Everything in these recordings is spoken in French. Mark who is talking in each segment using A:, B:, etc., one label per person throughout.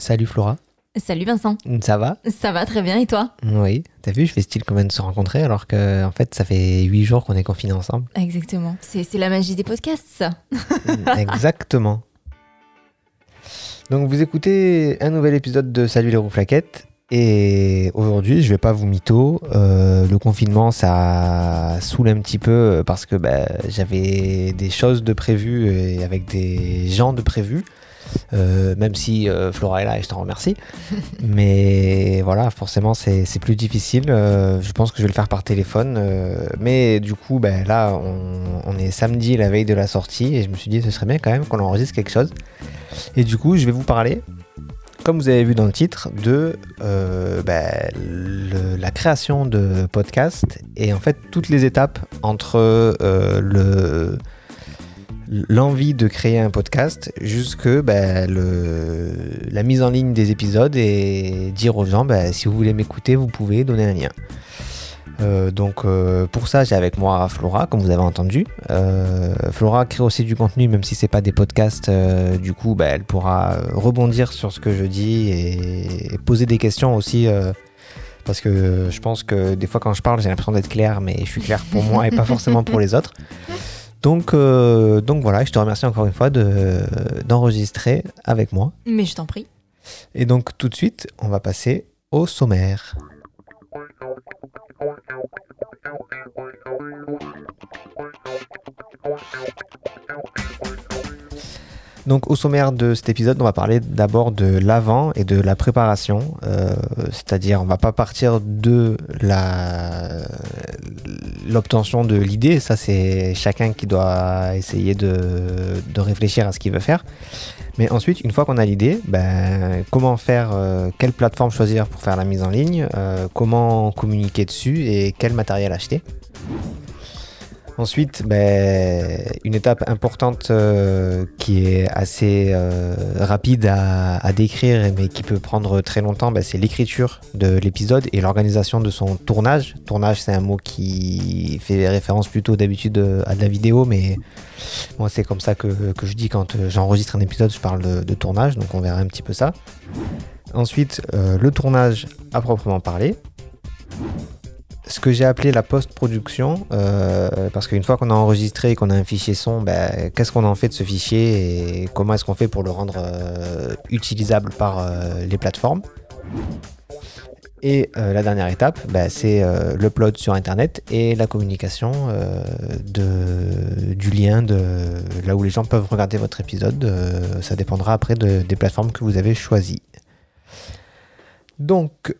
A: Salut Flora.
B: Salut Vincent.
A: Ça va?
B: Ça va très bien et toi?
A: Oui. T'as vu, je fais style qu'on vient de se rencontrer alors que en fait ça fait huit jours qu'on est confinés ensemble.
B: Exactement. C'est la magie des podcasts, ça.
A: Exactement. Donc vous écoutez un nouvel épisode de Salut les rouflaquettes et aujourd'hui je vais pas vous mytho. euh, le confinement ça saoule un petit peu parce que bah, j'avais des choses de prévues et avec des gens de prévus. Euh, même si euh, Flora est là et je t'en remercie. mais voilà, forcément, c'est plus difficile. Euh, je pense que je vais le faire par téléphone. euh, mais du coup, ben, là, on, on est samedi, la veille de la sortie, et je me suis dit, ce serait bien quand même qu'on enregistre quelque chose. Et du coup, je vais vous parler, comme vous avez vu dans le titre, de ben, le- la création de podcast et en fait toutes les étapes entre le l'envie de créer un podcast jusque le, la mise en ligne des épisodes et dire aux gens ben, si vous voulez m'écouter vous pouvez donner un lien. Euh, donc euh, pour ça j'ai avec moi Flora comme vous avez entendu. Euh, Flora crée aussi du contenu même si c'est pas des podcasts du coup ben, elle pourra rebondir sur ce que je dis et, et poser des questions aussi parce que je pense que des fois quand je parle j'ai l'impression d'être clair mais je suis clair pour moi et pas forcément pour les autres donc, euh, donc voilà, je te remercie encore une fois de- d'enregistrer avec moi.
B: Mais je t'en prie.
A: Et donc tout de suite, on va passer au sommaire. Donc au sommaire de cet épisode, on va parler d'abord de l'avant et de la préparation. Euh, C'est-à-dire, on va pas partir de la l'obtention de l'idée. Ça, c'est chacun qui doit essayer de, réfléchir à ce qu'il veut faire. Mais ensuite, une fois qu'on a l'idée, ben, comment faire, euh, quelle plateforme choisir pour faire la mise en ligne, euh, comment communiquer dessus et quel matériel acheter. Ensuite, ben, une étape importante euh, qui est assez euh, rapide à, décrire mais qui peut prendre très longtemps, ben, c'est l'écriture de l'épisode et l'organisation de son tournage. Tournage, c'est un mot qui fait référence plutôt d'habitude euh, à de la vidéo, mais moi c'est comme ça que, je dis quand j'enregistre un épisode, je parle de, tournage, donc on verra un petit peu ça. Ensuite, le tournage à proprement parler ce que j'ai appelé la post-production, euh, parce qu'une fois qu'on a enregistré et qu'on a un fichier son, ben, qu'est-ce qu'on en fait de ce fichier et comment est-ce qu'on fait pour le rendre euh, utilisable par euh, les plateformes. Et la dernière étape, ben, c'est euh, l'upload sur Internet et la communication de, du lien de là où les gens peuvent regarder votre épisode. Ça dépendra après de- des plateformes que vous avez choisies. Donc,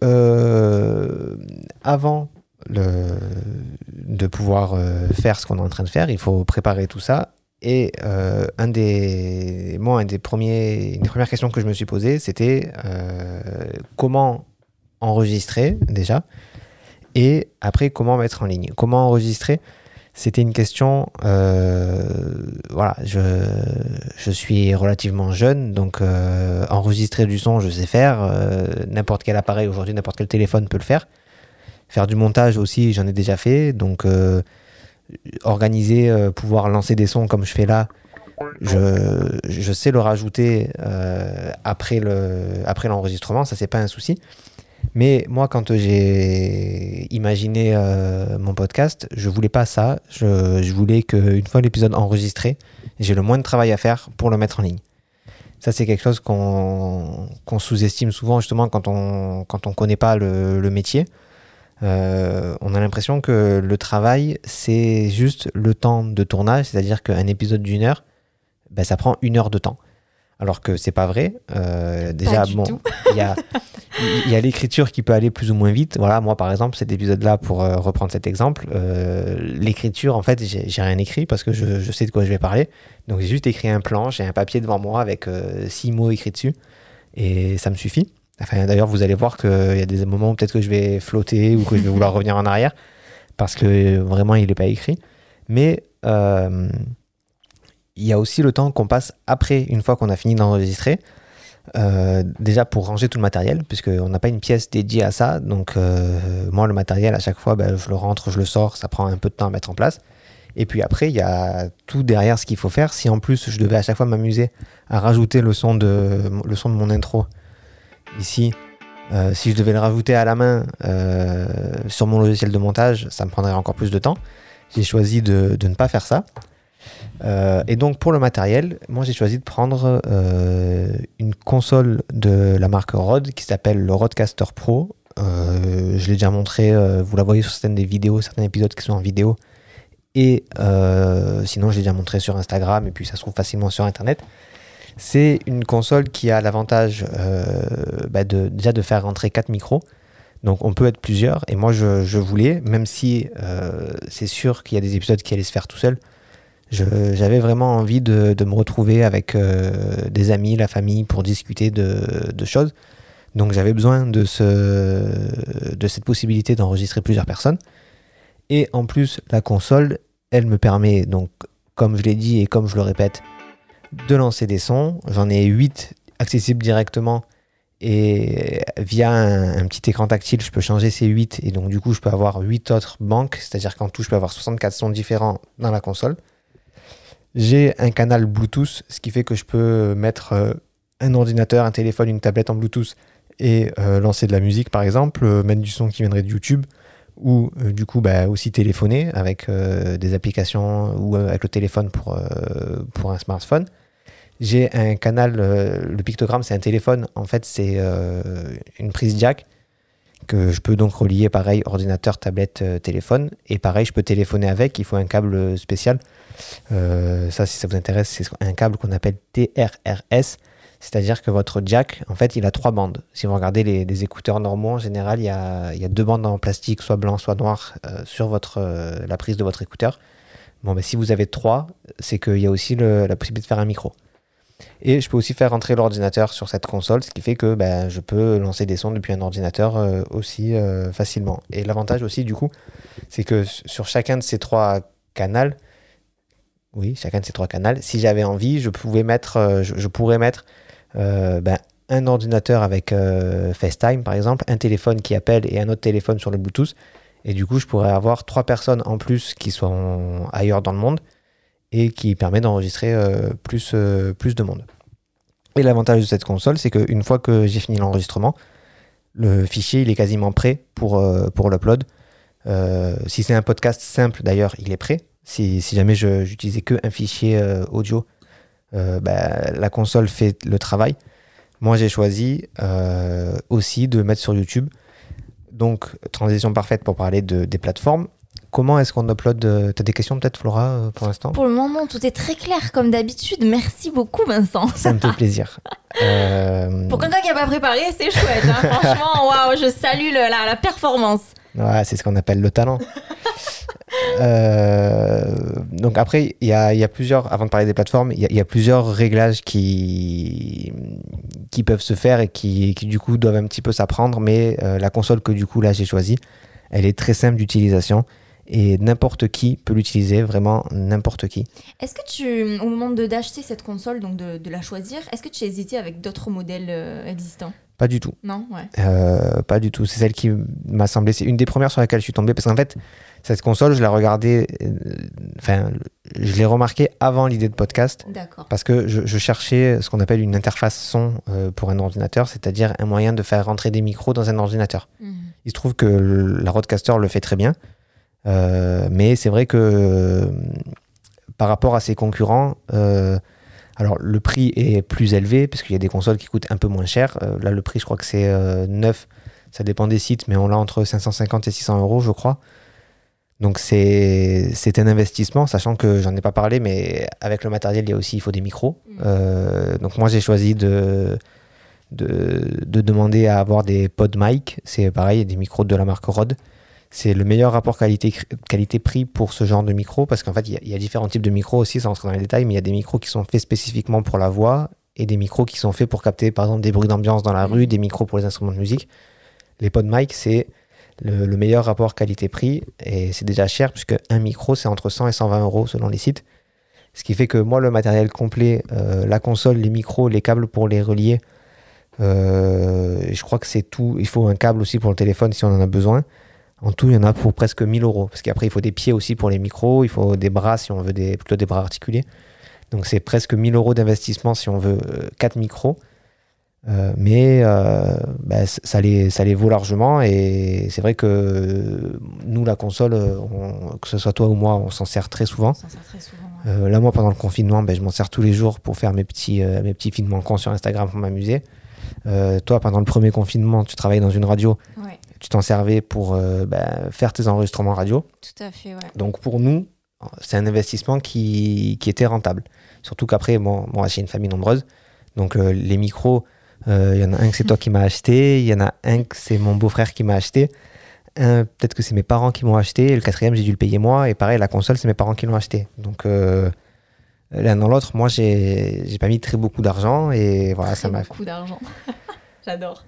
A: avant de pouvoir euh, faire ce qu'on est en train de faire, il faut préparer tout ça. Et euh, un des, moi, un des premiers, une des premières questions que je me suis posée, c'était euh, comment enregistrer déjà, et après comment mettre en ligne. Comment enregistrer? C'était une question. voilà, je, je suis relativement jeune, donc enregistrer du son, je sais faire. n'importe quel appareil aujourd'hui, n'importe quel téléphone peut le faire. Faire du montage aussi, j'en ai déjà fait. Donc, euh, organiser, euh, pouvoir lancer des sons comme je fais là, je, je sais le rajouter euh, après le après l'enregistrement, ça c'est pas un souci. Mais moi, quand j'ai imaginé mon podcast, je voulais pas ça. Je, je voulais qu'une fois l'épisode enregistré, j'ai le moins de travail à faire pour le mettre en ligne. Ça, c'est quelque chose qu'on qu'on sous-estime souvent, justement, quand on quand on connaît pas le métier. Euh, on a l'impression que le travail, c'est juste le temps de tournage, c'est-à-dire qu'un épisode d'une heure, ben, ça prend une heure de temps. Alors que c'est pas vrai. Euh, déjà, bon, il y a, il y a l'écriture qui peut aller plus ou moins vite. Voilà, moi par exemple, cet épisode-là, pour euh, reprendre cet exemple, l'écriture, en fait, j'ai rien écrit parce que je, je sais de quoi je vais parler. Donc j'ai juste écrit un plan, j'ai un papier devant moi avec six mots écrits dessus et ça me suffit. Enfin, d'ailleurs, vous allez voir qu'il y a des moments où peut-être que je vais flotter ou que je vais vouloir revenir en arrière parce que vraiment il n'est pas écrit. Mais euh, il y a aussi le temps qu'on passe après, une fois qu'on a fini d'enregistrer. Euh, déjà pour ranger tout le matériel, puisqu'on n'a pas une pièce dédiée à ça. Donc, euh, moi, le matériel, à chaque fois, ben, je le rentre, je le sors, ça prend un peu de temps à mettre en place. Et puis après, il y a tout derrière ce qu'il faut faire. Si en plus, je devais à chaque fois m'amuser à rajouter le son de, le son de mon intro, ici, euh, si je devais le rajouter à la main euh, sur mon logiciel de montage, ça me prendrait encore plus de temps. J'ai choisi de, ne pas faire ça. Euh, et donc pour le matériel, moi j'ai choisi de prendre une console de la marque Rode qui s'appelle le Rodecaster Pro. Je l'ai déjà montré, vous la voyez sur certaines des vidéos, certains épisodes qui sont en vidéo. Et sinon, je l'ai déjà montré sur Instagram et puis ça se trouve facilement sur Internet. C'est une console qui a l'avantage euh, bah, de, déjà de faire rentrer 4 micros. Donc on peut être plusieurs. Et moi, je, voulais, même si euh, c'est sûr qu'il y a des épisodes qui allaient se faire tout seul, j'avais vraiment envie de, me retrouver avec euh, des amis, la famille, pour discuter de, choses. Donc j'avais besoin de, de cette possibilité d'enregistrer plusieurs personnes. Et en plus, la console, elle me permet, donc, comme je l'ai dit et comme je le répète, de lancer des sons. J'en ai 8 accessibles directement. Et via un, petit écran tactile, je peux changer ces 8. Et donc, du coup, je peux avoir 8 autres banques. C'est-à-dire qu'en tout, je peux avoir 64 sons différents dans la console. J'ai un canal Bluetooth, ce qui fait que je peux mettre euh, un ordinateur, un téléphone, une tablette en Bluetooth et euh, lancer de la musique, par exemple, euh, mettre du son qui viendrait de YouTube ou du coup bah, aussi téléphoner avec des applications ou avec le téléphone pour un smartphone. J'ai un canal, euh, le pictogramme c'est un téléphone, en fait c'est euh, une prise jack que je peux donc relier pareil ordinateur, tablette, euh, téléphone et pareil je peux téléphoner avec, il faut un câble spécial. Ça si ça vous intéresse c'est un câble qu'on appelle TRRS, c'est-à-dire que votre jack en fait il a trois bandes. Si vous regardez les, écouteurs normaux en général il y a, deux bandes en plastique soit blanc soit noir sur votre, la prise de votre écouteur. Bon, mais si vous avez trois, c'est qu'il y a aussi la possibilité de faire un micro. Et je peux aussi faire rentrer l'ordinateur sur cette console, ce qui fait que ben, je peux lancer des sons depuis un ordinateur euh, aussi euh, facilement. Et l'avantage aussi, du coup, c'est que sur chacun de ces trois canaux, oui, chacun de ces trois canaux, si j'avais envie, je pouvais mettre, euh, je, pourrais mettre ben, un ordinateur avec FaceTime, par exemple, un téléphone qui appelle et un autre téléphone sur le Bluetooth. Et du coup, je pourrais avoir trois personnes en plus qui sont ailleurs dans le monde et qui permet d'enregistrer euh, plus, euh, plus de monde. Et l'avantage de cette console, c'est qu'une fois que j'ai fini l'enregistrement, le fichier il est quasiment prêt pour, euh, l'upload. Si c'est un podcast simple, d'ailleurs, il est prêt. Si, jamais j'utilisais que un fichier audio, bah, la console fait le travail. Moi, j'ai choisi aussi de mettre sur YouTube. Donc, transition parfaite pour parler de, des plateformes. Comment est-ce qu'on upload euh, T'as des questions peut-être, Flora, euh, pour l'instant
B: Pour le moment, tout est très clair comme d'habitude. Merci beaucoup, Vincent.
A: Ça me fait plaisir. Euh,
B: Pour quelqu'un qui n'a pas préparé, c'est chouette. hein. Franchement, waouh, je salue le- la, la performance.
A: Ouais, c'est ce qu'on appelle le talent. Euh, donc après, il y a, il y a plusieurs, avant de parler des plateformes, il y a, il y a plusieurs réglages qui, qui peuvent se faire et qui, qui du coup doivent un petit peu s'apprendre, mais euh, la console que du coup là j'ai choisie, elle est très simple d'utilisation et n'importe qui peut l'utiliser, vraiment n'importe qui.
B: Est-ce que tu, au moment de d'acheter cette console, donc de, de la choisir, est-ce que tu as hésité avec d'autres modèles euh, existants?
A: Pas du tout.
B: Non Ouais.
A: Euh, pas du tout. C'est celle qui m'a semblé. C'est une des premières sur laquelle je suis tombé parce qu'en fait, cette console, je la regardais. euh, Enfin, je l'ai remarqué avant l'idée de podcast
B: D'accord.
A: parce que je, je cherchais ce qu'on appelle une interface son euh, pour un ordinateur, c'est-à-dire un moyen de faire rentrer des micros dans un ordinateur.
B: Mhm.
A: Il se trouve que le- la Rodecaster le fait très bien, mais c'est vrai que euh, par rapport à ses concurrents, euh, alors le prix est plus élevé parce qu'il y a des consoles qui coûtent un peu moins cher. Euh, là, le prix, je crois que c'est euh, 9, ça dépend des sites, mais on l'a entre 550 et 600 euros, je crois. Donc c'est c'est un investissement, sachant que j'en ai pas parlé, mais avec le matériel, il y a aussi il faut des micros. Euh, donc moi j'ai choisi de, de, de demander à avoir des pod mic. C'est pareil, des micros de la marque Rode. C'est le meilleur rapport qualité- qualité-prix pour ce genre de micro parce qu'en fait, il y, a- différents types de micros aussi, sans rentrer dans les détails, mais il y a des micros qui sont faits spécifiquement pour la voix et des micros qui sont faits pour capter par exemple des bruits d'ambiance dans la rue, des micros pour les instruments de musique. Les pod mic, c'est le, le meilleur rapport qualité-prix et c'est déjà cher puisque un micro, c'est entre 100 et 120 euros selon les sites. Ce qui fait que moi, le matériel complet, euh, la console, les micros, les câbles pour les relier, euh, je crois que c'est tout. Il faut un câble aussi pour le téléphone si on en a besoin. En tout, il y en a pour presque 1000 euros. Parce qu'après, il faut des pieds aussi pour les micros, il faut des bras si on veut des, plutôt des bras articulés. Donc c'est presque 1000 euros d'investissement si on veut 4 micros. Euh, mais euh, bah, ça, les, ça les vaut largement. Et c'est vrai que nous, la console, on- que ce soit toi ou moi, on s'en sert très souvent.
B: Sert très souvent. ouais.
A: Euh, là, moi, pendant le confinement, ben, je m'en sers tous les jours pour faire mes petits, euh, mes petits films manquants sur Instagram pour m'amuser. Euh, toi, pendant le premier confinement, tu travaillais dans une radio,
B: Ouais,
A: tu t'en servais pour euh, ben, faire tes enregistrements radio.
B: tout à fait, ouais.
A: Donc pour nous, c'est un investissement qui, qui était rentable. Surtout qu'après, bon, moi j'ai une famille nombreuse. Donc euh, les micros, euh, il y en a un que c'est toi qui m'as acheté, il y en a un que c'est mon beau-frère qui m'a acheté. Un, peut-être que c'est mes parents qui m'ont acheté. Et le quatrième, j'ai dû le payer moi. Et pareil, la console, c'est mes parents qui l'ont acheté. Donc l'un dans l'autre, moi j'ai pas mis très beaucoup d'argent. Et voilà, ça m'a
B: beaucoup d'argent. J'adore.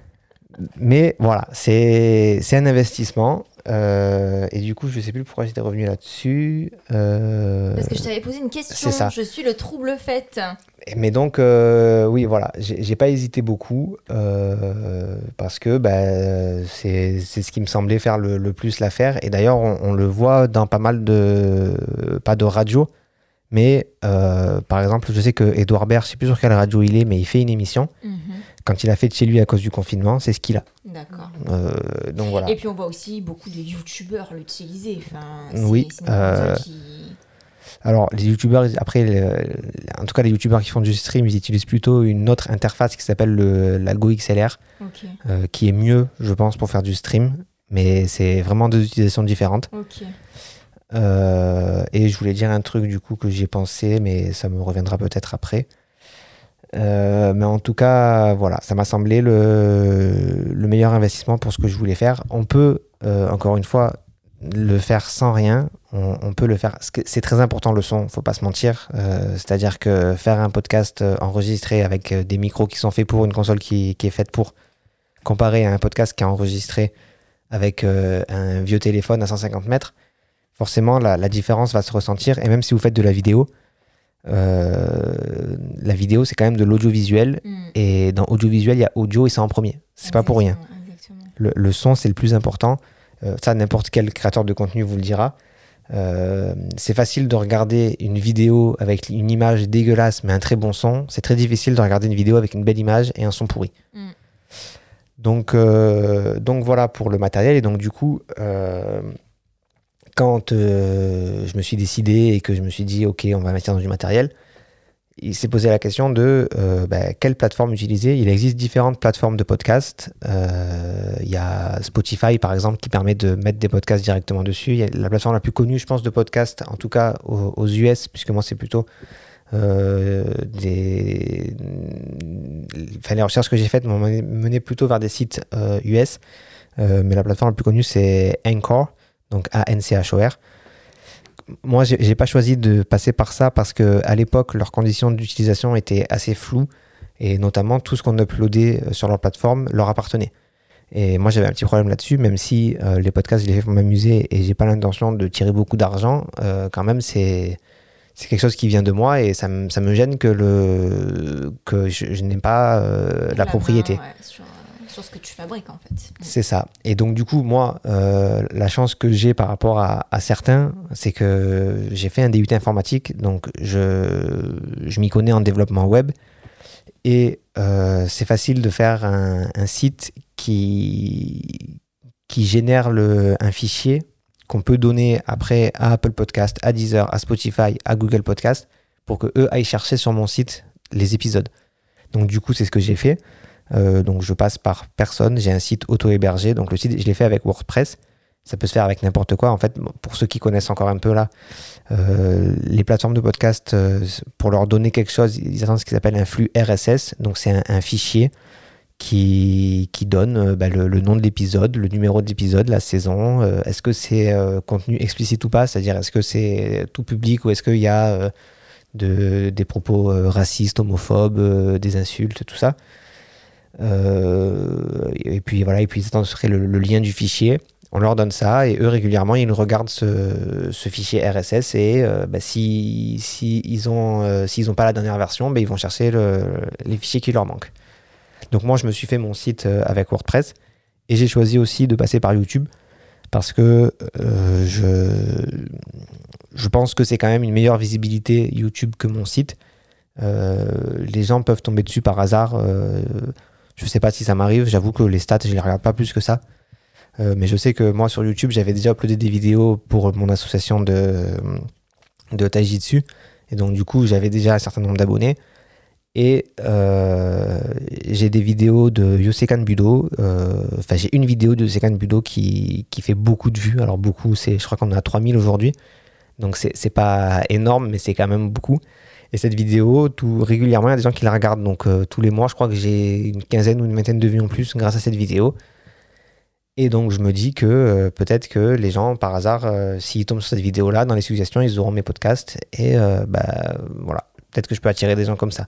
A: Mais voilà, c'est un investissement. Euh, et du coup, je sais plus pourquoi j'étais revenu là-dessus. Euh,
B: Parce que je t'avais posé une question.
A: ça.
B: Je suis le trouble fait.
A: Mais donc, euh, oui, voilà, j'ai pas hésité beaucoup parce que bah, c'est ce qui me semblait faire le, le plus l'affaire. Et d'ailleurs, on, on le voit dans pas mal de. pas de radio, mais par exemple, je sais que Edouard Baird, je sais plus sur quelle radio il est, mais il fait une émission.
B: Mhm.
A: Quand il a fait de chez lui à cause du confinement, c'est ce qu'il a.
B: D'accord.
A: Euh, donc voilà.
B: Et puis on voit aussi beaucoup de youtubeurs l'utiliser. Enfin,
A: Oui, euh,
B: qui-
A: Alors, les youtubeurs, après, le- en tout cas, les youtubeurs qui font du stream, ils utilisent plutôt une autre interface qui s'appelle le- l'Algo XLR. Euh, qui est mieux, je pense, pour faire du stream. Mais c'est vraiment deux utilisations différentes.
B: ok.
A: Et je voulais dire un truc du coup que j'ai pensé, mais ça me reviendra peut-être après. Euh, mais en tout cas, voilà, ça m'a semblé le, le meilleur investissement pour ce que je voulais faire. On peut, euh, encore une fois, le faire sans rien. On, peut le faire. C'est très important le son, faut pas se mentir. Euh, C'est-à-dire que faire un podcast enregistré avec des micros qui sont faits pour une console qui, qui est faite pour, comparé à un podcast qui est enregistré avec un vieux téléphone à 150 mètres, forcément la différence va se ressentir. Et même si vous faites de la vidéo, euh, la vidéo c'est quand même de l'audiovisuel.
B: Hmm.
A: Et dans audiovisuel, il y a audio et c'est en premier. C'est pas pour rien. Le, le son, c'est le plus important. Euh, ça, n'importe quel créateur de contenu vous le dira. Euh, c'est facile de regarder une vidéo avec une image dégueulasse mais un très bon son. C'est très difficile de regarder une vidéo avec une belle image et un son pourri.
B: Mm.
A: Donc, donc voilà pour le matériel. Et donc du coup, quand euh, je me suis décidé et que je me suis dit ok, on va investir dans du matériel, il s'est posé la question de euh, bah, quelle plateforme utiliser. Il existe différentes plateformes de podcast. Euh, Il y a Spotify, par exemple, qui permet de mettre des podcasts directement dessus. La plateforme la plus connue, je pense, de podcast, en tout cas aux, US, puisque moi, c'est plutôt des... Enfin, les recherches que j'ai faites m'ont mené, plutôt vers des sites US. Mais la plateforme la plus connue, c'est Anchor, donc A-N-C-H-O-R moi, j'ai pas choisi de passer par ça parce que à l'époque, leurs conditions d'utilisation étaient assez floues et notamment tout ce qu'on uploadait euh, sur leur plateforme leur appartenait. Et moi, j'avais un petit problème là-dessus, même si euh, les podcasts, je les fais pour m'amuser et j'ai pas l'intention de tirer beaucoup d'argent. euh, quand même, c'est c'est quelque chose qui vient de moi et ça, me- ça me gêne que le que je, je n'ai pas euh, la, propriété.
B: ouais, sur, sur ce que tu fabriques en fait.
A: C'est ça. Et donc, du coup, moi, euh, la chance que j'ai par rapport à, certains, c'est que j'ai fait un DUT informatique, donc je, je m'y connais en développement web. Et euh, c'est facile de faire un, un site qui, qui génère le, un fichier qu'on peut donner après à Apple Podcast, à Deezer, à Spotify, à Google Podcast, pour que eux aillent chercher sur mon site les épisodes. Donc, du coup, c'est ce que j'ai fait. Euh, donc je passe par personne, j'ai un site auto-hébergé, donc le site je l'ai fait avec WordPress, ça peut se faire avec n'importe quoi. En fait, pour ceux qui connaissent encore un peu là, euh, les plateformes de podcast, euh, pour leur donner quelque chose, ils attendent ce qu'ils appellent un flux RSS, donc c'est un, fichier qui, qui donne bah, le, nom de l'épisode, le numéro de l'épisode, la saison, est-ce que c'est contenu explicite ou pas, c'est-à-dire est-ce que c'est tout public ou est-ce qu'il y a de, des propos racistes, homophobes, des insultes, tout ça? Euh, et puis voilà, et puis ils serait le, le lien du fichier. On leur donne ça et eux régulièrement ils regardent ce, fichier RSS et euh, bah, si, ont euh, s'ils n'ont pas la dernière version, bah, ils vont chercher le- les fichiers qui leur manquent. Donc moi je me suis fait mon site avec WordPress et j'ai choisi aussi de passer par YouTube parce que je, je pense que c'est quand même une meilleure visibilité YouTube que mon site. Les gens peuvent tomber dessus par hasard. Je sais pas si ça m'arrive. J'avoue que les stats, je les regarde pas plus que ça. Euh, mais je sais que moi sur YouTube, j'avais déjà uploadé des vidéos pour mon association de, de. Et donc, du coup, j'avais déjà un certain nombre d'abonnés. Et euh, j'ai des vidéos de Yosekan Budo. euh, Enfin, j'ai une vidéo de Yosekan Budo qui, qui fait beaucoup de vues. Alors, beaucoup, c'est, je crois qu'on en a 3000 aujourd'hui. Donc, c'est pas énorme, mais c'est quand même beaucoup. Et cette vidéo, tout, régulièrement, il y a des gens qui la regardent. Donc, euh, tous les mois, je crois que j'ai une quinzaine ou une vingtaine de vues en plus grâce à cette vidéo. Et donc, je me dis que euh, peut-être que les gens, par hasard, euh, s'ils tombent sur cette vidéo-là, dans les suggestions, ils auront mes podcasts. Et bah, voilà, peut-être que je peux attirer des gens comme ça.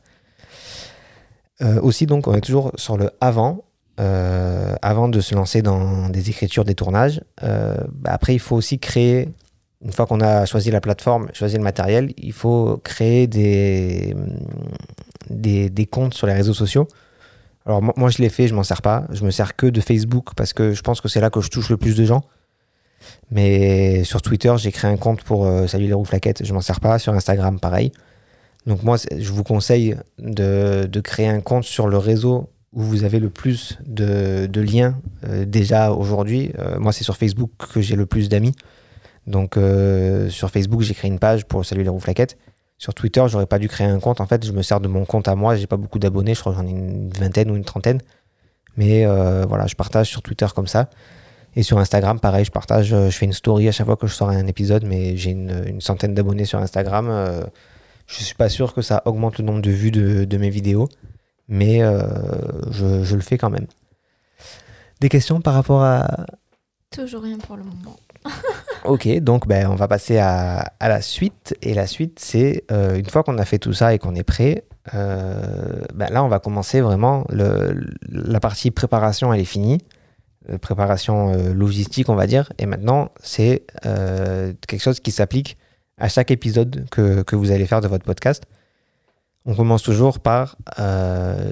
A: Aussi, donc, on est toujours sur le avant. Avant de se lancer dans des écritures, des tournages, bah, après, il faut aussi créer, une fois qu'on a choisi la plateforme, choisi le matériel, il faut créer des, des, comptes sur les réseaux sociaux. Alors, moi, je l'ai fait, je m'en sers pas. Je me sers que de Facebook parce que je pense que c'est là que je touche le plus de gens. Mais sur Twitter, j'ai créé un compte pour euh, Salut les roues flaquettes, je m'en sers pas. Sur Instagram, pareil. Donc moi, je vous conseille de, de créer un compte sur le réseau où vous avez le plus de, de liens euh, déjà aujourd'hui. Euh, moi, c'est sur Facebook que j'ai le plus d'amis. Donc euh, sur Facebook, j'ai créé une page pour Salut les roues flaquettes. Sur Twitter, j'aurais pas dû créer un compte. En fait, je me sers de mon compte à moi. J'ai pas beaucoup d'abonnés. Je crois que j'en ai une vingtaine ou une trentaine. Mais euh, voilà, je partage sur Twitter comme ça. Et sur Instagram, pareil, je partage. euh, Je fais une story à chaque fois que je sors un épisode, mais j'ai une, une centaine d'abonnés sur Instagram. je suis pas sûr que ça augmente le nombre de vues de, de mes vidéos, mais je, je le fais quand même. Des questions par rapport à.
B: Toujours rien pour le moment.
A: Ok, donc ben, on va passer à, à la suite. Et la suite, c'est euh, une fois qu'on a fait tout ça et qu'on est prêt, euh, ben là, on va commencer vraiment. Le, la partie préparation, elle est finie. Euh, préparation logistique, on va dire. Et maintenant, c'est quelque chose qui s'applique à chaque épisode que, que vous allez faire de votre podcast. On commence toujours par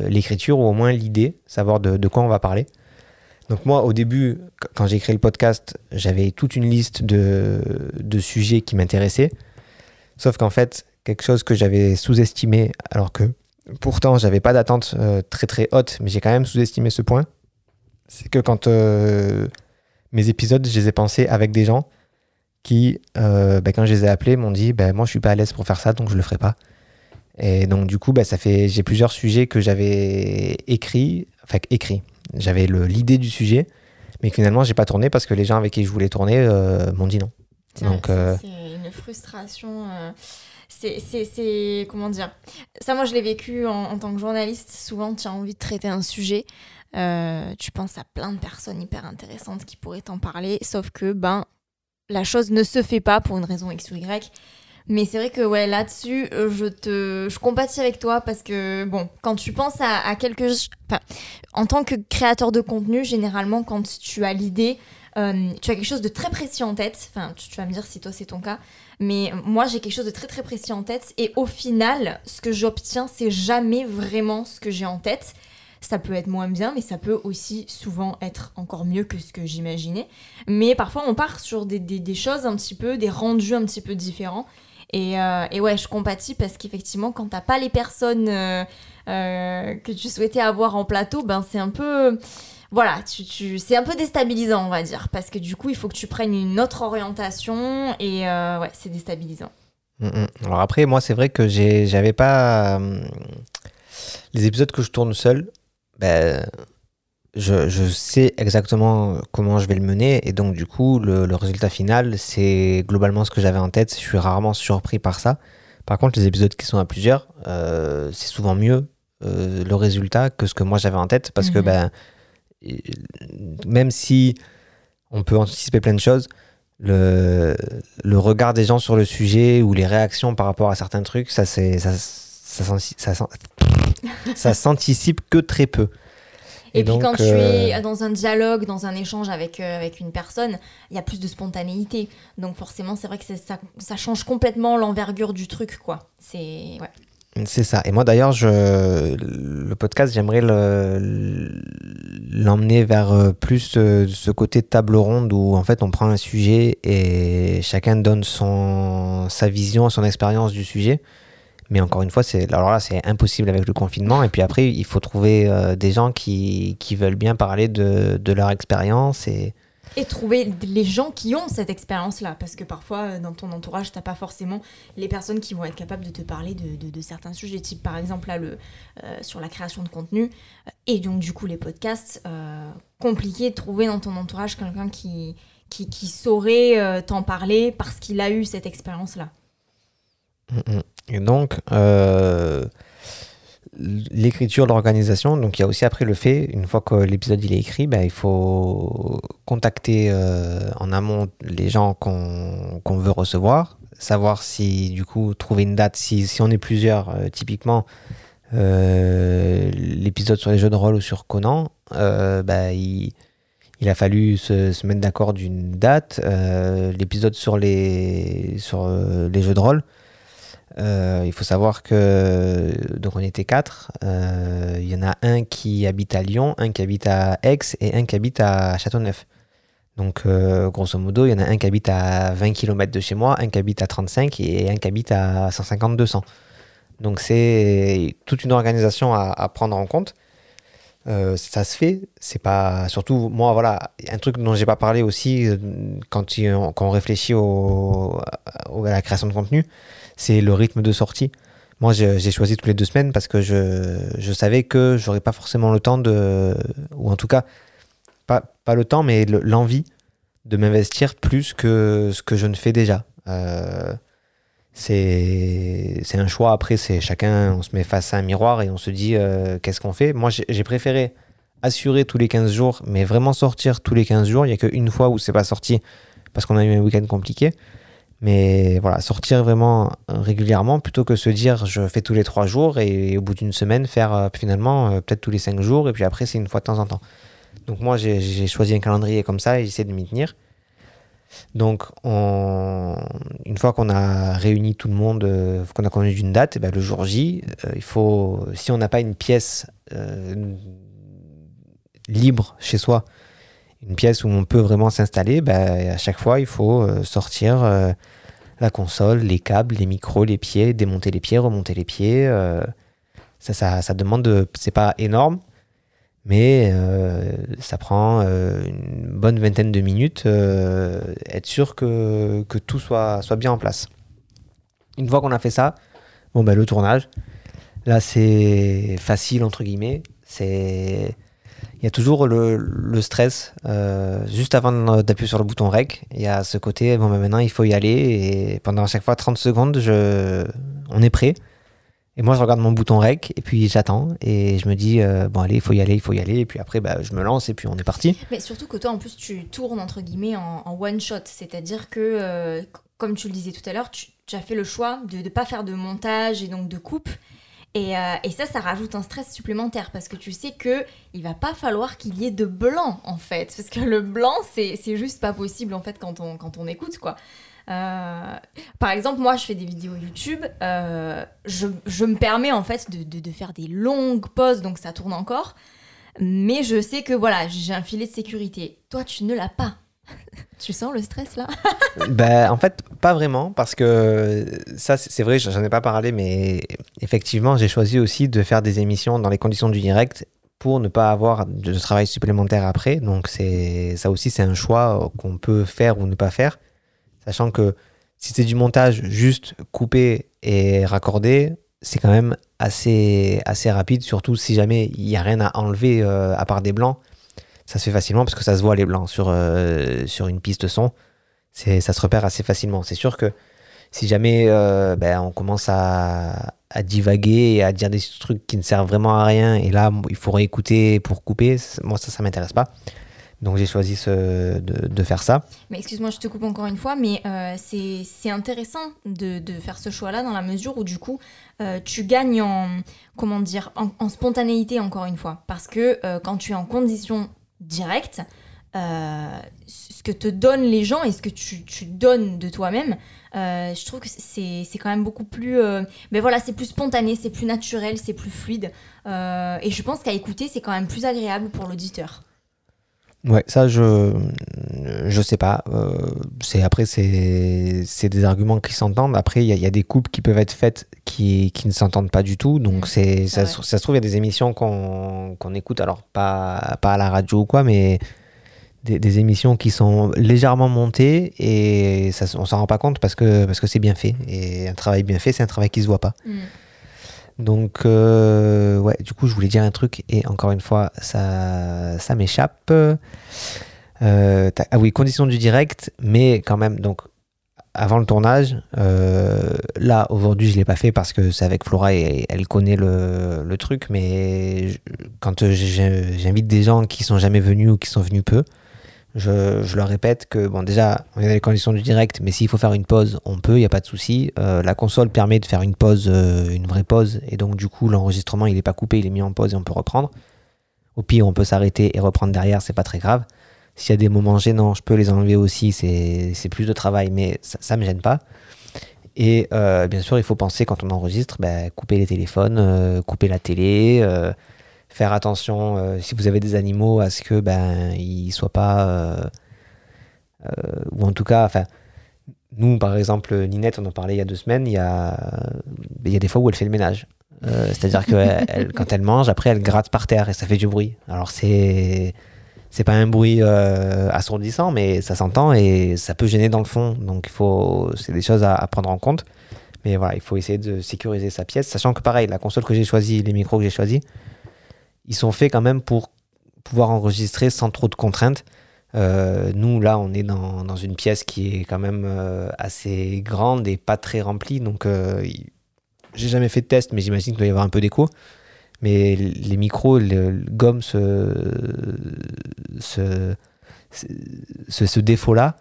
A: l'écriture ou au moins l'idée, savoir de quoi on va parler. Donc moi, au début, qu- quand j'ai créé le podcast, j'avais toute une liste de, de sujets qui m'intéressaient. Sauf qu'en fait, quelque chose que j'avais sous-estimé, alors que pourtant, j'avais pas d'attente euh, très très haute, mais j'ai quand même sous-estimé ce point. C'est que quand euh, mes épisodes, je les ai pensés avec des gens qui, euh, bah, quand je les ai appelés, m'ont dit bah, Moi, je suis pas à l'aise pour faire ça, donc je le ferai pas. Et donc, du coup, bah, ça fait, j'ai plusieurs sujets que j'avais écrits, enfin, écrits. J'avais l'idée du sujet, mais finalement, j'ai pas tourné parce que les gens avec qui je voulais tourner euh, m'ont dit non.
B: C'est
A: Donc, euh,
B: c'est une frustration. euh, c'est, c'est, c'est- comment dire? Ça, moi, je l'ai vécu en, en tant que journaliste. Souvent, tu as envie de traiter un sujet. tu penses à plein de personnes hyper intéressantes qui pourraient t'en parler, sauf que ben la chose ne se fait pas pour une raison X ou Y. Mais c'est vrai que ouais, là-dessus, euh, je te, je compatis avec toi parce que bon, quand tu penses à, à quelque, enfin, en tant que créateur de contenu, généralement, quand tu as l'idée, euh, tu as quelque chose de très précis en tête. Enfin, tu, vas me dire si toi c'est ton cas, mais moi j'ai quelque chose de très très précis en tête et au final, ce que j'obtiens, c'est jamais vraiment ce que j'ai en tête. Ça peut être moins bien, mais ça peut aussi souvent être encore mieux que ce que j'imaginais. Mais parfois, on part sur des- des choses un petit peu, des rendus un petit peu différents. Et, euh, et ouais, je compatis parce qu'effectivement, quand t'as pas les personnes euh, euh, que tu souhaitais avoir en plateau, ben c'est un peu. Voilà, tu, c'est un peu déstabilisant, on va dire. Parce que du coup, il faut que tu prennes une autre orientation et ouais, c'est déstabilisant.
A: Mm, mm. Alors après, moi, c'est vrai que j'avais pas. les épisodes que je tourne seul, ben, je, je sais exactement comment je vais le mener. Et donc, du coup, le, le résultat final, c'est globalement ce que j'avais en tête. Je suis rarement surpris par ça. Par contre, les épisodes qui sont à plusieurs, euh, c'est souvent mieux euh, le résultat que ce que moi j'avais en tête. Parce que,
B: Mhm.
A: ben, même si on peut anticiper plein de choses, le, le regard des gens sur le sujet ou les réactions par rapport à certains trucs, ça c'est ça, ça, s'anti- ça, s'an- ça s'anticipe que très peu.
B: Et, puis
A: donc,
B: quand tu
A: euh,
B: es dans un dialogue, dans un échange avec, euh, avec une personne, il y a plus de spontanéité. Donc forcément, c'est vrai que ça, ça change complètement l'envergure du truc, quoi. C'est... Ouais.
A: C'est ça. Et moi d'ailleurs, je, le podcast, j'aimerais le- l'emmener vers euh, plus euh, ce côté table ronde où en fait on prend un sujet et chacun donne son, sa vision, son expérience du sujet. Mais encore une fois, c'est alors là, c'est impossible avec le confinement. Et puis après, il faut trouver euh, des gens qui, qui, veulent bien parler de, de leur expérience et
B: et trouver les gens qui ont cette expérience-là. Parce que parfois, euh, dans ton entourage, tu n'as pas forcément les personnes qui vont être capables de te parler de, de, certains sujets, type par exemple là, le, euh, sur la création de contenu. Et donc, du coup, les podcasts, euh, compliqué de trouver dans ton entourage quelqu'un qui, qui, qui, saurait t'en parler parce qu'il a eu cette expérience-là.
A: Mm, mm. Et donc, l'écriture, l'organisation. Donc il y a aussi après le fait, une fois que l'épisode il est écrit, ben, il faut contacter euh, en amont les gens qu'on veut recevoir, savoir si du coup trouver une date, si, si on est plusieurs, euh, typiquement euh, l'épisode sur les jeux de rôle ou sur Conan, ben, il, a fallu se, se mettre d'accord d'une date. l'épisode sur les, sur les jeux de rôle, euh, il faut savoir que donc on était quatre. Euh, il y en a un qui habite à Lyon, un qui habite à Aix et un qui habite à Châteauneuf. Donc euh, grosso modo, il y en a un qui habite à 20 km de chez moi, un qui habite à 35 et un qui habite à 150-200. Donc c'est toute une organisation à, prendre en compte. ça se fait, c'est pas surtout moi voilà un truc dont j'ai pas parlé aussi quand, on réfléchit à la création de contenu, c'est le rythme de sortie. Moi, j'ai choisi tous les deux semaines parce que je, je savais que j'aurais pas forcément le temps de, ou en tout cas, pas, pas le temps, mais l'envie de m'investir plus que ce que je ne fais déjà. Euh, c'est un choix. Après, c'est chacun, on se met face à un miroir et on se dit euh, qu'est-ce qu'on fait? Moi, j'ai préféré assurer tous les 15 jours, mais vraiment sortir tous les 15 jours. Il n'y a qu'une fois où c'est pas sorti parce qu'on a eu un week-end compliqué. Mais voilà, sortir vraiment régulièrement plutôt que se dire je fais tous les trois jours et, au bout d'une semaine faire euh, finalement euh, peut-être tous les cinq jours et puis après c'est une fois de temps en temps. Donc moi j'ai choisi un calendrier comme ça et j'essaie de m'y tenir. Donc une fois qu'on a réuni tout le monde, euh, qu'on a connu d'une date, et ben, le jour J, il faut, si on n'a pas une pièce libre chez soi, une pièce où on peut vraiment s'installer, ben, à chaque fois il faut sortir la console, les câbles, les micros, les pieds, démonter les pieds, remonter les pieds. Euh, ça, ça, demande de. C'est pas énorme, mais euh, ça prend euh, une bonne vingtaine de minutes. être sûr que, tout soit, bien en place. Une fois qu'on a fait ça, bon, ben, le tournage, là, c'est facile, entre guillemets. C'est il y a toujours le, stress euh, juste avant d'appuyer sur le bouton REC. Il y a ce côté, bon, ben maintenant il faut y aller. Et pendant chaque fois 30 secondes, on est prêt. Et moi, je regarde mon bouton REC et puis j'attends. Et je me dis, euh, bon, allez, il faut y aller, il faut y aller. Et puis après, bah, je me lance et puis on est parti.
B: Mais surtout que toi, en plus, tu tournes entre guillemets en, one shot. C'est-à-dire que, euh, comme tu le disais tout à l'heure, tu, as fait le choix de ne pas faire de montage et donc de coupe. Euh, et, ça, ça rajoute un stress supplémentaire parce que tu sais que il va pas falloir qu'il y ait de blanc en fait, parce que le blanc c'est juste pas possible en fait quand on, quand on écoute quoi. Euh, par exemple, moi je fais des vidéos YouTube, euh, je, je, me permets en fait de, de, de, faire des longues pauses donc ça tourne encore, mais je sais que voilà j'ai un filet de sécurité. Toi tu ne l'as pas. tu sens le stress là?
A: Ben, En fait, pas vraiment, parce que ça, c'est vrai, j'en ai pas parlé, mais effectivement, j'ai choisi aussi de faire des émissions dans les conditions du direct pour ne pas avoir de travail supplémentaire après. Donc, c'est ça aussi, c'est un choix qu'on peut faire ou ne pas faire, sachant que si c'est du montage juste coupé et raccordé, c'est quand même assez, assez rapide, surtout si jamais il n'y a rien à enlever euh, à part des blancs ça se fait facilement parce que ça se voit les blancs sur, euh, sur une piste son. Ça se repère assez facilement. C'est sûr que si jamais euh, ben, on commence à, à, divaguer et à dire des trucs qui ne servent vraiment à rien, et là, il faudrait écouter pour couper, moi, ça, ça m'intéresse pas. Donc j'ai choisi de, faire ça.
B: Mais excuse-moi, je te coupe encore une fois, mais euh, c'est intéressant de, faire ce choix-là dans la mesure où du coup, tu gagnes en, comment dire, en, spontanéité encore une fois. Parce que quand tu es en condition direct, euh, ce que te donnent les gens et ce que tu, tu donnes de toi-même, euh, je trouve que c'est quand même beaucoup plus... Euh, mais voilà, c'est plus spontané, c'est plus naturel, c'est plus fluide. et je pense qu'à écouter, c'est quand même plus agréable pour l'auditeur.
A: Ouais, ça, je je sais pas. Euh, c'est après, c'est des arguments qui s'entendent. Après, il y, a- il y a des coupes qui peuvent être faites qui, qui ne s'entendent pas du tout. Donc,
B: Mm,
A: c'est ça, se- ça se trouve, il y a des émissions qu'on qu'on écoute, alors pas, pas à la radio ou quoi, mais des, des émissions qui sont légèrement montées et ça, on s'en rend pas compte parce que parce que c'est bien fait. Et un travail bien fait, c'est un travail qui se voit pas.
B: Mm.
A: Donc, euh, ouais, du coup, je voulais dire un truc et encore une fois, ça, ça m'échappe. Euh, ah oui, conditions du direct, mais quand même, donc, avant le tournage, euh, là, aujourd'hui, je ne l'ai pas fait parce que c'est avec Flora et elle connaît le, le truc, mais je- quand j'invite des gens qui sont jamais venus ou qui sont venus peu, je, je leur répète que, bon, déjà, on dans les conditions du direct, mais s'il faut faire une pause, on peut, il n'y a pas de souci. Euh, la console permet de faire une pause, euh, une vraie pause, et donc, du coup, l'enregistrement, il n'est pas coupé, il est mis en pause et on peut reprendre. Au pire, on peut s'arrêter et reprendre derrière, c'est pas très grave. S'il y a des moments gênants, je peux les enlever aussi, c'est plus de travail, mais ça, ça me gêne pas. Et euh, bien sûr, il faut penser quand on enregistre, ben, couper les téléphones, couper la télé, faire attention euh, si vous avez des animaux à ce que ben ils soient pas euh, euh, ou en tout cas, enfin nous par exemple Ninette, on en parlait il y a deux semaines, il y a il y a des fois où elle fait le ménage. C'est-à-dire que quand elle mange, après elle gratte par terre et ça fait du bruit. Alors c'est c'est pas un bruit assourdissant, mais ça s'entend et ça peut gêner dans le fond. Donc il faut, c'est des choses à prendre en compte. Mais voilà, il faut essayer de sécuriser sa pièce, sachant que pareil, la console que j'ai choisie, les micros que j'ai choisis, ils sont faits quand même pour pouvoir enregistrer sans trop de contraintes. Euh, nous, là, on est dans, une pièce qui est quand même euh, assez grande et pas très remplie. Donc, euh, j'ai jamais fait de test, mais j'imagine qu'il doit y avoir un peu d'écho. Mais les micros, le, le gomme ce, ce, défaut-là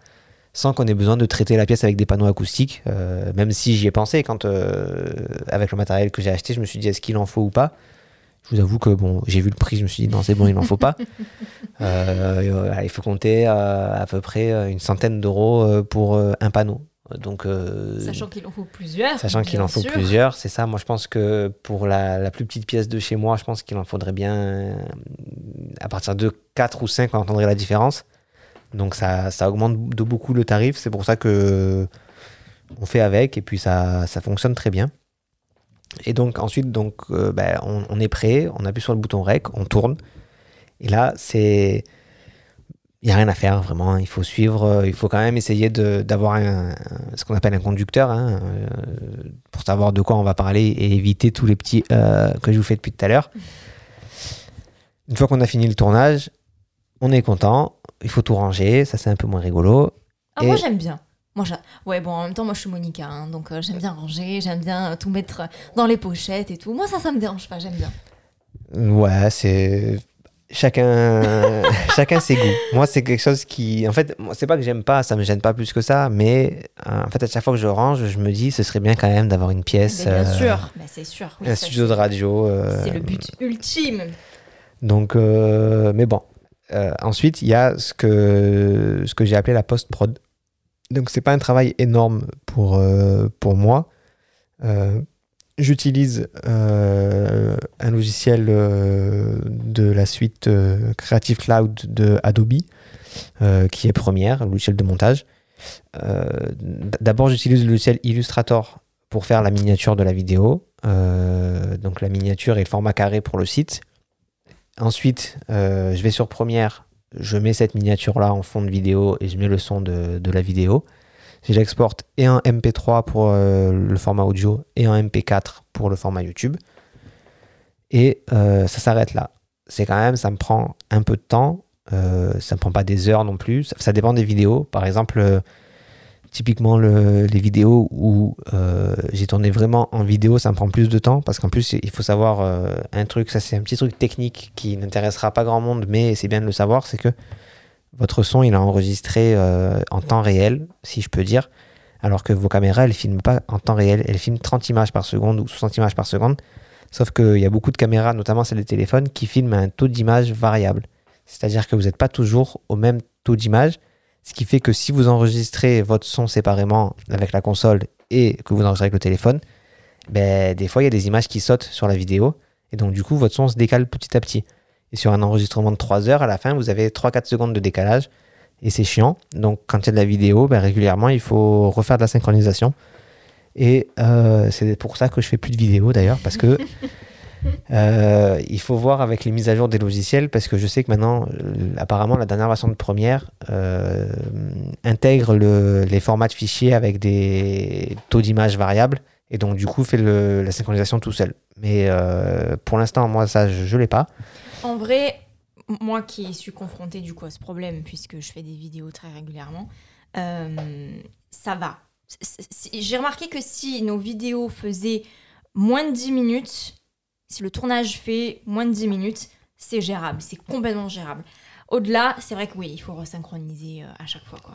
A: sans qu'on ait besoin de traiter la pièce avec des panneaux acoustiques. Euh, même si j'y ai pensé quand, avec le matériel que j'ai acheté, je me suis dit est-ce qu'il en faut ou pas? Je vous avoue que bon, j'ai vu le prix, je me suis dit non, c'est bon, il n'en faut pas. Euh, il faut compter euh, à peu près euh, une centaine d'euros pour un panneau. Donc, euh,
B: Sachant qu'il en faut plusieurs.
A: Sachant qu'il en faut
B: sûr.
A: plusieurs, c'est ça. Moi, je pense que pour la, la plus petite pièce de chez moi, je pense qu'il en faudrait bien. À partir de 4 ou 5, on entendrait la différence. Donc, ça, ça augmente de beaucoup le tarif. C'est pour ça que on fait avec et puis ça, ça fonctionne très bien. Et donc, ensuite, donc, euh, ben, on, on est prêt, on appuie sur le bouton REC, on tourne. Et là, c'est. Il n'y a rien à faire, vraiment. Il faut suivre. euh, Il faut quand même essayer d'avoir ce qu'on appelle un conducteur, hein, euh, pour savoir de quoi on va parler et éviter tous les petits euh, que je vous fais depuis tout à l'heure. Une fois qu'on a fini le tournage, on est content. Il faut tout ranger. Ça, c'est un peu moins rigolo.
B: Ah, moi j'aime bien. Moi, j'a- ouais, bon, en même temps, moi je suis Monica, hein, donc euh, j'aime bien ranger, j'aime bien euh, tout mettre dans les pochettes et tout. Moi, ça, ça me dérange pas, j'aime bien.
A: Ouais, c'est chacun chacun ses goûts. Moi, c'est quelque chose qui en fait, c'est pas que j'aime pas, ça me gêne pas plus que ça, mais euh, en fait à chaque fois que je range, je me dis ce serait bien quand même d'avoir une pièce
B: Mais bien
A: euh,
B: sûr, mais c'est sûr. oui,
A: un
B: ça,
A: studio de radio euh,
B: C'est le but ultime.
A: Donc euh, mais bon, Euh, ensuite, il y a ce que ce que j'ai appelé la post-prod. Donc c'est pas un travail énorme pour euh, moi. Euh, J'utilise euh, un logiciel de la suite Creative Cloud de Adobe, qui est Premiere, un logiciel de montage. D'abord, j'utilise le logiciel Illustrator pour faire la miniature de la vidéo. Donc la miniature et le format carré pour le site. Ensuite, je vais sur Premiere, je mets cette miniature-là en fond de vidéo et je mets le son de, la vidéo. Je l'exporte et en MP3 pour euh, le format audio et en MP4 pour le format YouTube. Et euh, ça s'arrête là. C'est quand même, ça me prend un peu de temps. Euh, ça me prend pas des heures non plus. Ça, dépend des vidéos. Par exemple, typiquement le- les vidéos où euh, j'ai tourné vraiment en vidéo, ça me prend plus de temps parce qu'en plus il faut savoir euh, un truc. Ça c'est un petit truc technique qui n'intéressera pas grand monde, mais c'est bien de le savoir, c'est que votre son il est enregistré euh, en temps réel, si je peux dire, alors que vos caméras elles filment pas en temps réel, elles filment 30 images par seconde ou 60 images par seconde. Sauf qu'il y a beaucoup de caméras, notamment celles des téléphones, qui filment à un taux d'image variable. C'est-à-dire que vous n'êtes pas toujours au même taux d'image, ce qui fait que si vous enregistrez votre son séparément avec la console et que vous enregistrez avec le téléphone, ben, des fois il y a des images qui sautent sur la vidéo, et donc du coup votre son se décale petit à petit. Et sur un enregistrement de 3 heures, à la fin, vous avez 3-4 secondes de décalage. Et c'est chiant. Donc, quand il y a de la vidéo, ben, régulièrement, il faut refaire de la synchronisation. Et euh, c'est pour ça que je fais plus de vidéos d'ailleurs, parce que euh, il faut voir avec les mises à jour des logiciels, parce que je sais que maintenant, euh, apparemment, la dernière version de Premiere euh, intègre le- les formats de fichiers avec des taux d'image variables, et donc du coup fait la synchronisation tout seul. Mais pour l'instant, moi, ça, je ne l'ai pas.
B: En vrai, moi qui suis confrontée du coup à ce problème, puisque je fais des vidéos très régulièrement, ça va. J'ai remarqué que si nos vidéos faisaient moins de 10 minutes, si le tournage fait moins de 10 minutes, c'est gérable, c'est complètement gérable. Au-delà, c'est vrai que oui, il faut resynchroniser euh, à chaque fois. Quoi.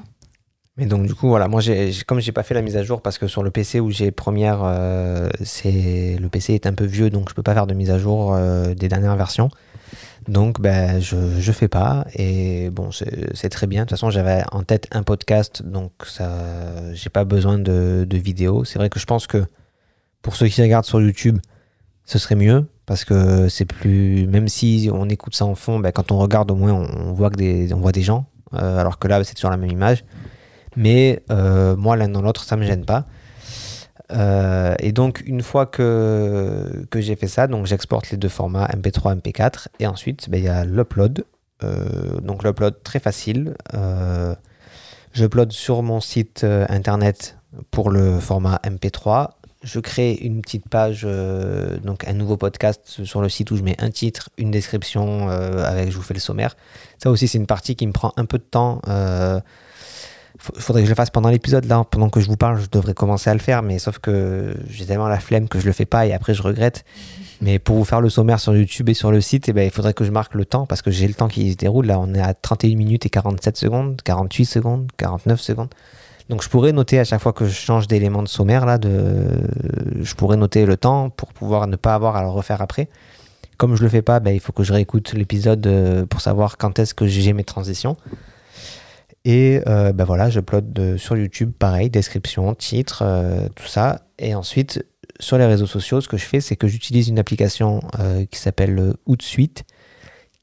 A: Mais donc du coup voilà, moi j'ai comme j'ai pas fait la mise à jour parce que sur le PC où j'ai Première, euh, c'est le PC est un peu vieux donc je peux pas faire de mise à jour euh, des dernières versions. Donc ben je je fais pas et bon c'est c'est très bien. De toute façon j'avais en tête un podcast donc ça j'ai pas besoin de de vidéo. C'est vrai que je pense que pour ceux qui regardent sur YouTube ce serait mieux parce que c'est plus même si on écoute ça en fond, ben, quand on regarde au moins on, voit des gens euh, alors que là c'est sur la même image. Mais euh, moi, l'un dans l'autre, ça me gêne pas. Euh, et donc, une fois que, j'ai fait ça, donc j'exporte les deux formats MP3, MP4. Et ensuite, ben, il y a l'upload. Donc, l'upload, très facile. Euh, J'upload sur mon site internet pour le format MP3. Je crée une petite page, euh, donc un nouveau podcast sur le site où je mets un titre, une description euh, avec, je vous fais le sommaire. Ça aussi, c'est une partie qui me prend un peu de temps. Euh, il faudrait que je le fasse pendant l'épisode là pendant que je vous parle je devrais commencer à le faire mais sauf que j'ai tellement la flemme que je le fais pas et après je regrette mais pour vous faire le sommaire sur YouTube et sur le site eh ben, il faudrait que je marque le temps parce que j'ai le temps qui se déroule là on est à 31 minutes et 47 secondes 48 secondes 49 secondes donc je pourrais noter à chaque fois que je change d'élément de sommaire là je pourrais noter le temps pour pouvoir ne pas avoir à le refaire après comme je le fais pas ben, il faut que je réécoute l'épisode euh, pour savoir quand est-ce que j'ai mes transitions et euh, ben voilà, j'upload sur YouTube, pareil, description, titre, euh, tout ça. Et ensuite, sur les réseaux sociaux, ce que je fais, c'est que j'utilise une application euh, qui s'appelle Hootsuite,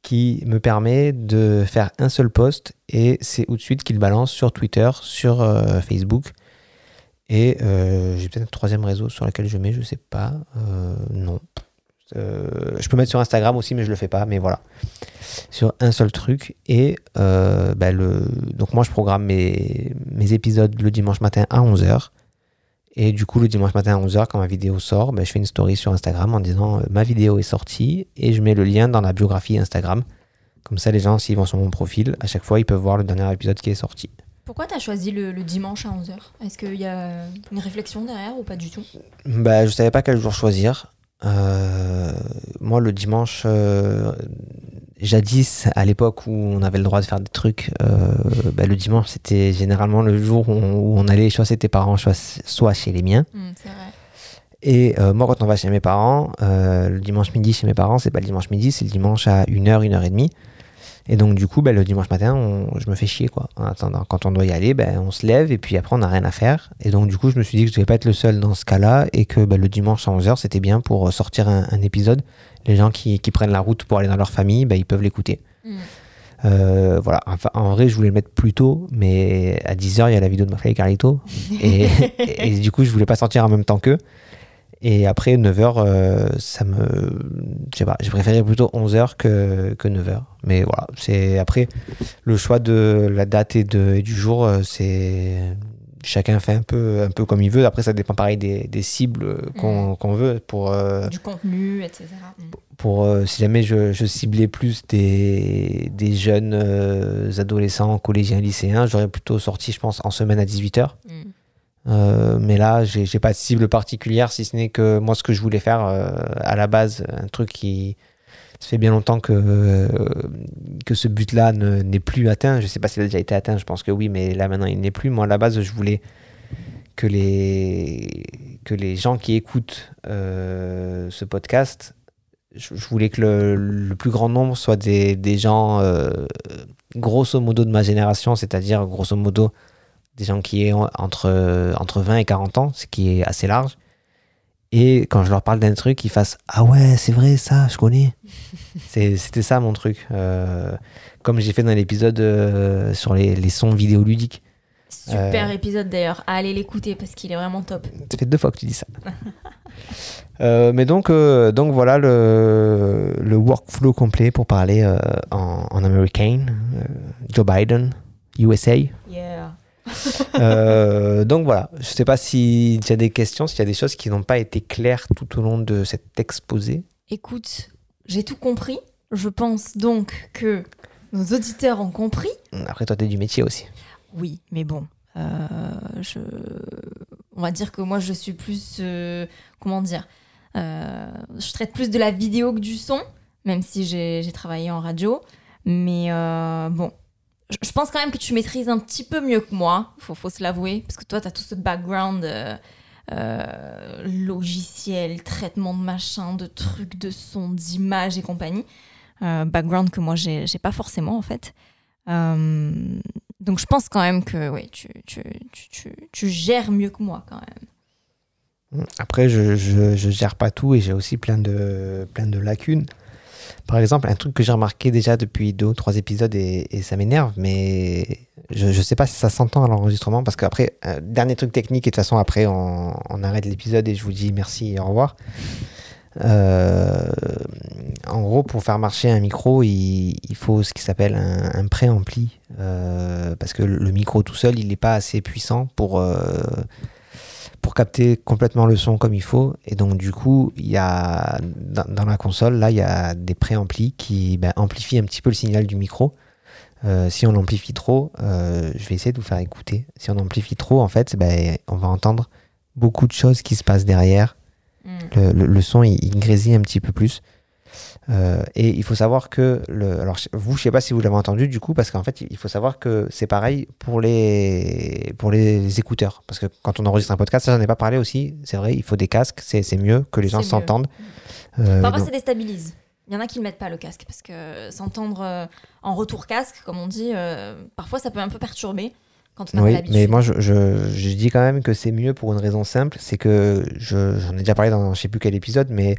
A: qui me permet de faire un seul post et c'est Hootsuite qui le balance sur Twitter, sur euh, Facebook. Et euh, j'ai peut-être un troisième réseau sur lequel je mets, je sais pas. Euh, non. Je peux mettre sur Instagram aussi, mais je le fais pas. Mais voilà sur un seul truc et bah, donc moi je programme mes, mes épisodes le dimanche matin à 11h et du coup le dimanche matin à 11h quand ma vidéo sort bah, je fais une story sur Instagram en disant euh, ma vidéo est sortie et je mets le lien dans la biographie Instagram. Comme ça les gens s'ils vont sur mon profil à chaque fois ils peuvent voir le dernier épisode qui est sorti.
B: Pourquoi tu as choisi le, le dimanche à 11h Est-ce qu'il y a une réflexion derrière ou pas du tout?
A: Bah, je savais pas quel jour choisir. Euh, moi le dimanche euh, jadis, à l'époque où on avait le droit de faire des trucs, euh, bah, le dimanche, c'était généralement le jour où on, où on allait soit chez tes parents, soit, soit chez les miens.
B: C'est vrai.
A: Et euh, moi, quand on va chez mes parents, euh, le dimanche midi chez mes parents, c'est pas le dimanche midi, c'est le dimanche à 1h, 1h30. Et donc, du coup, bah, le dimanche matin, on- je me fais chier, quoi. En attendant, quand on doit y aller, ben on se lève et puis après, on n'a rien à faire. Et donc, du coup, je me suis dit que je devais pas être le seul dans ce cas-là et que bah, le dimanche à 11h, c'était bien pour sortir un, un épisode. Les gens qui, qui prennent la route pour aller dans leur famille, bah, ils peuvent l'écouter.
B: Hmm.
A: Euh, voilà, enfin, en vrai, je voulais le mettre plus tôt, mais à 10h, il y a la vidéo de ma et Carlito. Et, et, et du coup, je voulais pas sortir en même temps qu'eux. Et après, 9h, euh, ça me. Je sais pas, j'ai préféré plutôt 11h que, que 9h. Mais voilà, c'est. Après, le choix de la date et, de, et du jour, euh, c'est. Chacun fait un peu, un peu comme il veut. Après, ça dépend pareil des, des cibles qu'on qu'on veut. Pour, euh,
B: Du contenu, etc. Hmm.
A: pour euh, si jamais je, je ciblais plus des, des jeunes euh, adolescents, collégiens, lycéens, j'aurais plutôt sorti, je pense, en semaine à 18h.
B: Hmm.
A: Euh, mais là, j'ai pas de cible particulière, si ce n'est que moi, ce que je voulais faire à la base, un truc qui. Ça fait bien longtemps que, euh, que ce but-là ne- n'est plus atteint. Je sais pas s'il a déjà été atteint, je pense que oui, mais là maintenant il n'est plus. Moi, à la base, je voulais que les, que les gens qui écoutent euh, ce podcast, je, voulais que le, plus grand nombre soit des, des gens euh, grosso modo de ma génération, c'est-à-dire grosso modo des gens qui ont entre, entre 20 et 40 ans, ce qui est assez large, et quand je leur parle d'un truc, ils fassent Ah ouais, c'est vrai, ça, je connais. C'était ça mon truc. Euh, comme j'ai fait dans l'épisode euh, sur les, les sons vidéoludiques.
B: Super
A: Euh.
B: épisode d'ailleurs. Allez l'écouter parce qu'il est vraiment top.
A: Ça fait deux fois que tu dis ça. Mais donc, donc voilà le, le workflow complet pour parler en, en américain. Joe Biden, USA.
B: Yeah.
A: Euh, donc voilà, je sais pas si tu as des questions, s'il y a des choses qui n'ont pas été claires tout au long de cet exposé.
B: Écoute, j'ai tout compris. Je pense donc que nos auditeurs ont compris.
A: Après, toi, tu es du métier aussi.
B: Oui, mais bon, euh, je... on va dire que moi je suis plus, euh, comment dire, je traite plus de la vidéo que du son, même si j'ai travaillé en radio. Mais bon, je, pense quand même que tu maîtrises un petit peu mieux que moi, faut, faut se l'avouer, parce que toi tu as tout ce background euh, euh, logiciel, traitement de machin, de trucs, de son, d'images et compagnie. Euh, background que moi j'ai pas forcément en fait. Donc je pense quand même que ouais, tu, gères mieux que moi quand même.
A: Après, je, je, gère pas tout et j'ai aussi plein de lacunes. Par exemple, un truc que j'ai remarqué déjà depuis deux ou trois épisodes et, ça m'énerve, mais je, je sais pas si ça s'entend à l'enregistrement parce qu'après, euh, dernier truc technique et de toute façon, après, on, arrête l'épisode et je vous dis merci et au revoir. Euh, en gros, pour faire marcher un micro, il, faut ce qui s'appelle un, un préampli euh, parce que le micro tout seul, il n'est pas assez puissant pour. Pour capter complètement le son comme il faut. Et donc, du coup, il y a dans, dans la console, là, il y a des préamplis qui ben, amplifient un petit peu le signal du micro. Euh, si on l'amplifie trop, euh, je vais essayer de vous faire écouter. Si on amplifie trop, en fait, ben, on va entendre beaucoup de choses qui se passent derrière.
B: Mm.
A: Le, le- le son, il, il grésille un petit peu plus. Euh, et il faut savoir que, le, alors vous, je sais pas si vous l'avez entendu du coup, parce qu'en fait, il faut savoir que c'est pareil pour les, pour les écouteurs. Parce que quand on enregistre un podcast, ça j'en ai pas parlé aussi, c'est vrai, il faut des casques, c'est c'est mieux que les gens s'entendent. Euh,
B: Parfois
A: donc-
B: ça déstabilise. Il y en a qui ne mettent pas le casque parce que s'entendre euh, en retour casque, comme on dit, euh, parfois ça peut un peu perturber quand on
A: oui, mais moi je, je, je dis quand même que c'est mieux pour une raison simple, c'est que je- j'en ai déjà parlé dans je sais plus quel épisode, mais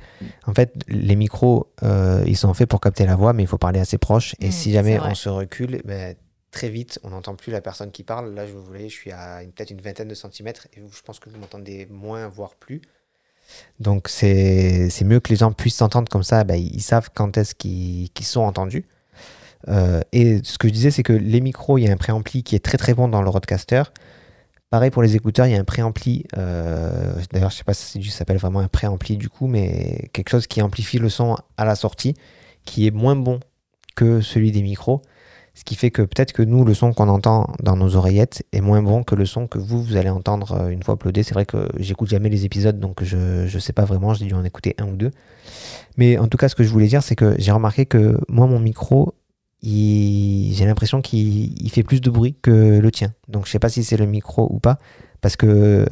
A: en fait les micros euh, ils sont faits pour capter la voix, mais il faut parler assez proche. Et
B: Mm,
A: si jamais on se recule, ben, très vite on n'entend plus la personne qui parle. Là je vous voyez, je suis à une- peut-être une vingtaine de centimètres et je pense que vous m'entendez moins, voire plus. Donc c'est c'est mieux que les gens puissent s'entendre comme ça, ben, ils savent quand est-ce qu'ils qu'ils sont entendus. Euh, et ce que je disais, c'est que les micros, il y a un préampli qui est très très bon dans le roadcaster. Pareil pour les écouteurs, il y a un préampli. euh, D'ailleurs, je sais pas si ça s'appelle vraiment un préampli du coup, mais quelque chose qui amplifie le son à la sortie, qui est moins bon que celui des micros. Ce qui fait que peut-être que nous, le son qu'on entend dans nos oreillettes est moins bon que le son que vous, vous allez entendre euh, une fois uploadé. C'est vrai que j'écoute jamais les épisodes, donc je ne sais pas vraiment, j'ai dû en écouter un ou deux. Mais en tout cas, ce que je voulais dire, c'est que j'ai remarqué que moi, mon micro, j'ai l'impression qu'il il fait plus de bruit que le tien. Donc je sais pas si c'est le micro ou pas. Parce que, euh,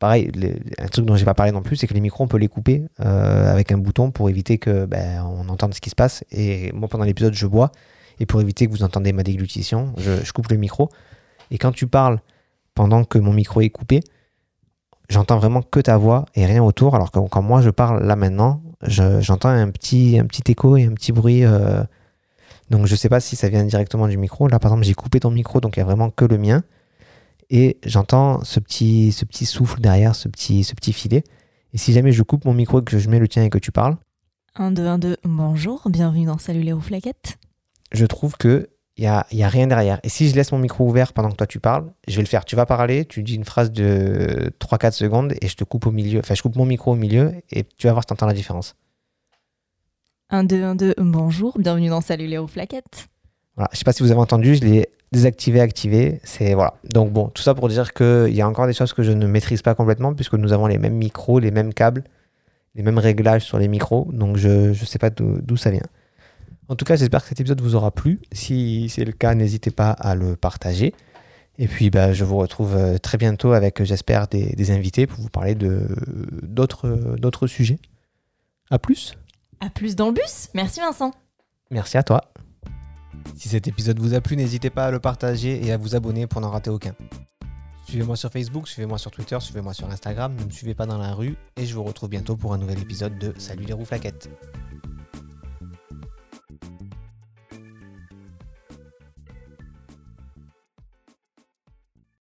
A: pareil, un truc dont j'ai pas parlé non plus, c'est que les micros, on peut les couper euh, avec un bouton pour éviter que ben, on entende ce qui se passe. Et moi, pendant l'épisode, je bois. Et pour éviter que vous entendez ma déglutition, je, coupe le micro. Et quand tu parles pendant que mon micro est coupé, j'entends vraiment que ta voix et rien autour. Alors que quand moi je parle là maintenant, je- j'entends un petit, un petit écho et un petit bruit. euh, donc je sais pas si ça vient directement du micro. Là par exemple j'ai coupé ton micro donc il y a vraiment que le mien. Et j'entends ce petit, ce petit souffle derrière, ce petit, ce petit filet. Et si jamais je coupe mon micro et que je mets le tien et que tu parles,
B: 1, 2, 1, 2, bonjour, bienvenue dans Salut les rouflaquettes.
A: je trouve que il y a, y a rien derrière. Et si je laisse mon micro ouvert pendant que toi tu parles, je vais le faire. Tu vas parler, tu dis une phrase de 3-4 secondes et je te coupe au milieu. Enfin, je coupe mon micro au milieu et tu vas voir si tu entends la différence.
B: 1, 2, 1, 2, bonjour, bienvenue dans Salut les rouflaquettes.
A: Voilà. Je sais pas si vous avez entendu, je l'ai désactivé, activé. C'est voilà. Donc bon, tout ça pour dire qu'il y a encore des choses que je ne maîtrise pas complètement puisque nous avons les mêmes micros, les mêmes câbles, les mêmes réglages sur les micros. Donc je ne sais pas d'où ça vient. En tout cas, j'espère que cet épisode vous aura plu. Si c'est le cas, n'hésitez pas à le partager. Et puis, bah, je vous retrouve euh, très bientôt avec, euh, j'espère, des, des invités pour vous parler d'autres sujets. À plus.
B: Plus dans le bus, merci Vincent.
A: Merci à toi. Si cet épisode vous a plu, n'hésitez pas à le partager et à vous abonner pour n'en rater aucun. Suivez-moi sur Facebook, suivez-moi sur Twitter, suivez-moi sur Instagram, ne me suivez pas dans la rue et je vous retrouve bientôt pour un nouvel épisode de Salut les rouflaquettes.